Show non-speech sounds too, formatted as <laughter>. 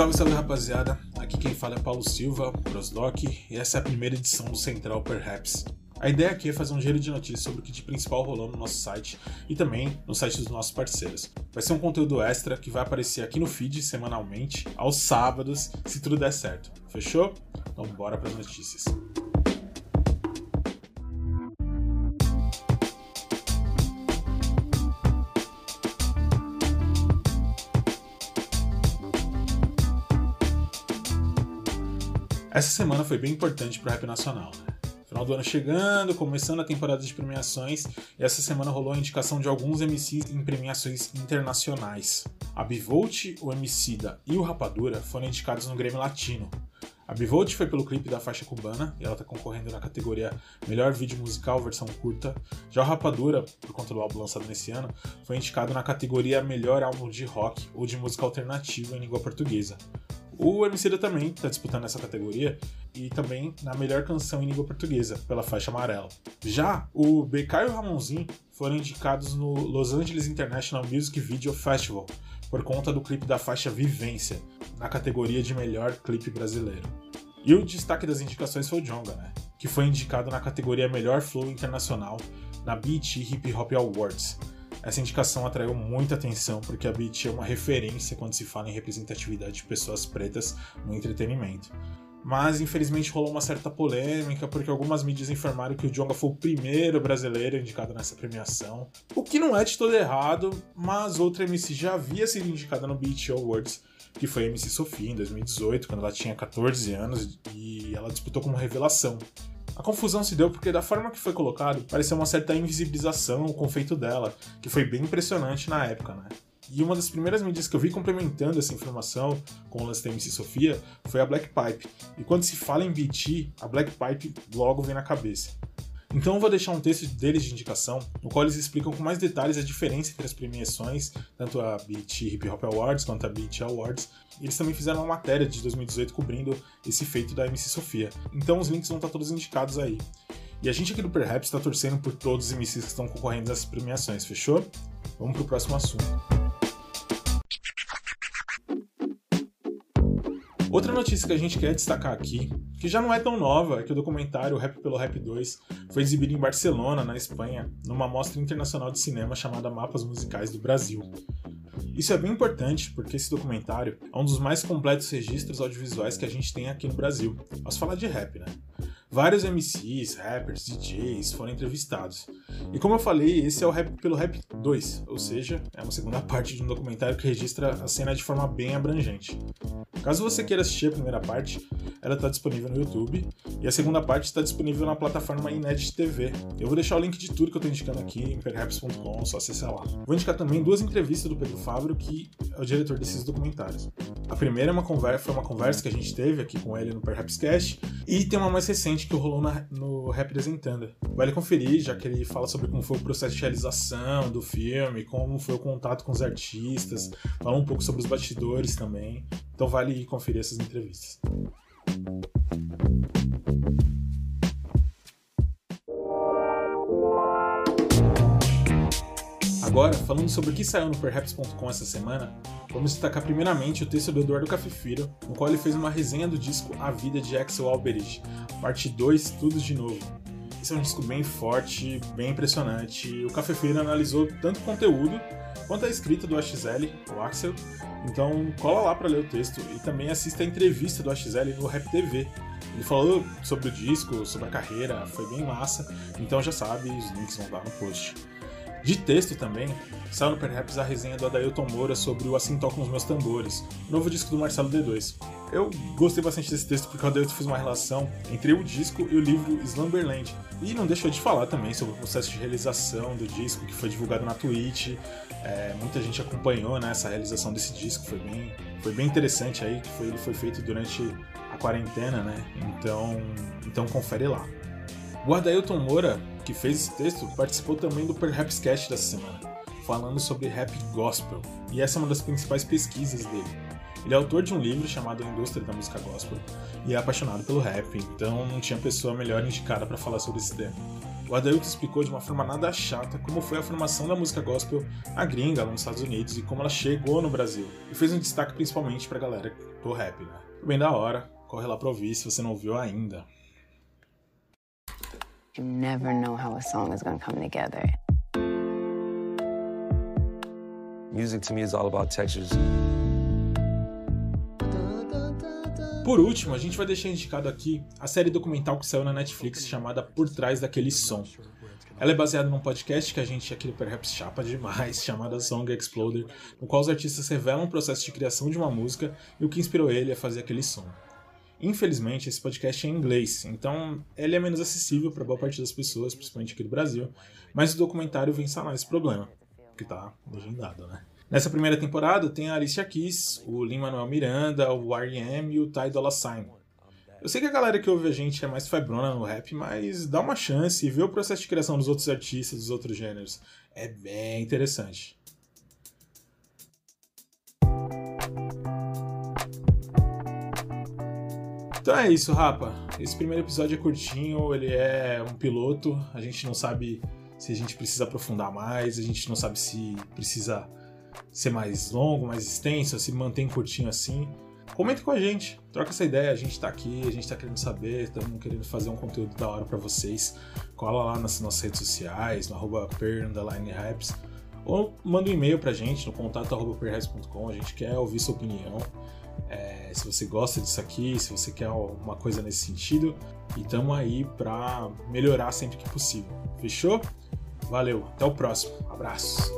Salve, salve rapaziada, aqui quem fala é Paulo Silva, Prosdoc, e essa é a primeira edição do Central Perhaps. A ideia aqui é fazer um giro de notícias sobre o que de principal rolou no nosso site e também no site dos nossos parceiros. Vai ser um conteúdo extra que vai aparecer aqui no feed semanalmente, aos sábados, se tudo der certo. Fechou? Então bora para as notícias. Essa semana foi bem importante para o rap nacional. Né? Final do ano chegando, começando a temporada de premiações, e essa semana rolou a indicação de alguns MCs em premiações internacionais. A Bivolt, o Emicida e o Rapadura foram indicados no Grêmio Latino. A Bivolt foi pelo clipe da faixa cubana, e ela está concorrendo na categoria Melhor Vídeo Musical Versão Curta. Já o Rapadura, por conta do álbum lançado nesse ano, foi indicado na categoria Melhor Álbum de Rock ou de Música Alternativa em língua portuguesa. O Emicida também está disputando essa categoria e também na melhor canção em língua portuguesa, pela faixa amarela. Já o BK e o Ramonzinho foram indicados no Los Angeles International Music Video Festival por conta do clipe da faixa Vivência, na categoria de melhor clipe brasileiro. E o destaque das indicações foi o Jonga, né? Que foi indicado na categoria Melhor Flow Internacional na Beat Hip Hop Awards, essa indicação atraiu muita atenção porque a Beat é uma referência quando se fala em representatividade de pessoas pretas no entretenimento. Mas infelizmente rolou uma certa polêmica porque algumas mídias informaram que o Jonga foi o primeiro brasileiro indicado nessa premiação. O que não é de todo errado, mas outra MC já havia sido indicada no Beat Awards, que foi a MC Sofia em 2018, quando ela tinha 14 anos e ela disputou como revelação. A confusão se deu porque, da forma que foi colocado, pareceu uma certa invisibilização o confeito dela, que foi bem impressionante na época, né? E uma das primeiras mídias que eu vi complementando essa informação com o lance da MC Sofia foi a Black Pipe. E quando se fala em BT, a Black Pipe logo vem na cabeça. Então eu vou deixar um texto deles de indicação, no qual eles explicam com mais detalhes a diferença entre as premiações, tanto a BET Hip Hop Awards quanto a BET Awards. Eles também fizeram uma matéria de 2018 cobrindo esse feito da MC Sofia. Então os links vão estar todos indicados aí. E a gente aqui do Perhaps está torcendo por todos os MCs que estão concorrendo nessas premiações, fechou? Vamos pro próximo assunto. Outra notícia que a gente quer destacar aqui, que já não é tão nova, é que o documentário Rap pelo Rap 2 foi exibido em Barcelona, na Espanha, numa mostra internacional de cinema chamada Mapas Musicais do Brasil. Isso é bem importante porque esse documentário é um dos mais completos registros audiovisuais que a gente tem aqui no Brasil. Posso falar de rap, né? Vários MCs, rappers, DJs foram entrevistados. E como eu falei, esse é o Rap pelo Rap 2, ou seja, é uma segunda <laughs> parte de um documentário que registra a cena de forma bem abrangente. Caso você queira assistir a primeira parte, ela está disponível no YouTube e a segunda parte está disponível na plataforma Inet TV. Eu vou deixar o link de tudo que eu estou indicando aqui em perhaps.com, só acessar lá. Vou indicar também duas entrevistas do Pedro Fábio, que é o diretor desses documentários. A primeira é uma conversa, foi uma conversa que a gente teve aqui com ele no Perhapscast e tem uma mais recente que rolou na, no Representando. Vale conferir, já que ele fala sobre como foi o processo de realização do filme, como foi o contato com os artistas, fala um pouco sobre os bastidores também. Então vale conferir essas entrevistas. Agora, falando sobre o que saiu no Perhaps.com essa semana, vamos destacar primeiramente o texto do Eduardo Cafifiro, no qual ele fez uma resenha do disco A Vida de Axel Alberich, parte 2, Tudo de Novo. Esse é um disco bem forte, bem impressionante. O Cafefeiro analisou tanto o conteúdo quanto a escrita do AXL, o Axel. Então cola lá para ler o texto e também assista a entrevista do AXL no Rap TV. Ele falou sobre o disco, sobre a carreira, foi bem massa. Então já sabe, os links vão lá no post. De texto também, saiu no Perhaps a resenha do Adailton Moura sobre o Assim Tocam os Meus Tambores, novo disco do Marcelo D2. Eu gostei bastante desse texto porque Adailton fez uma relação entre o disco e o livro Slumberland. E não deixou de falar também sobre o processo de realização do disco que foi divulgado na Twitch. É, muita gente acompanhou né, essa realização desse disco, foi bem, foi bem interessante aí, que foi, ele foi feito durante a quarentena, né? Então, então confere lá. O Adailton Moura, que fez esse texto, participou também do Perhaps Cast dessa semana, falando sobre rap gospel, e essa é uma das principais pesquisas dele. Ele é autor de um livro chamado Indústria da Música Gospel e é apaixonado pelo rap, então não tinha pessoa melhor indicada para falar sobre esse tema. o Adailton explicou de uma forma nada chata como foi a formação da música gospel na gringa lá nos Estados Unidos e como ela chegou no Brasil. E fez um destaque principalmente pra galera do rap, né? Bem da hora, corre lá pra ouvir se você não ouviu ainda. You never know how a song is gonna come together. Music to me is all about textures. Por último, a gente vai deixar indicado aqui a série documental que saiu na Netflix chamada Por Trás Daquele Som. Ela é baseada num podcast que a gente aqui do Perhaps chapa demais, <laughs> chamado Song Exploder, no qual os artistas revelam o processo de criação de uma música e o que inspirou ele a fazer aquele som. Infelizmente, esse podcast é em inglês, então ele é menos acessível para boa parte das pessoas, principalmente aqui do Brasil, mas o documentário vem sanar esse problema, que tá legendado, né? Nessa primeira temporada tem a Alicia Keys, o Lin-Manuel Miranda, o R.E.M. e o Ty Dolla Sign. Eu sei que a galera que ouve a gente é mais febrona no rap, mas dá uma chance e vê o processo de criação dos outros artistas, dos outros gêneros. É bem interessante. Então é isso, rapa. Esse primeiro episódio é curtinho, ele é um piloto. A gente não sabe se a gente precisa aprofundar mais, a gente não sabe se precisa ser mais longo, mais extenso, se mantém curtinho assim, comenta com a gente, troca essa ideia, a gente tá aqui, a gente tá querendo saber, estamos querendo fazer um conteúdo da hora para vocês. Cola lá nas nossas redes sociais, no arroba per_raps, ou manda um e-mail pra gente no contato arroba a gente quer ouvir sua opinião. É, se você gosta disso aqui, se você quer alguma coisa nesse sentido, e estamos aí para melhorar sempre que possível. Fechou? Valeu, até o próximo. Abraço.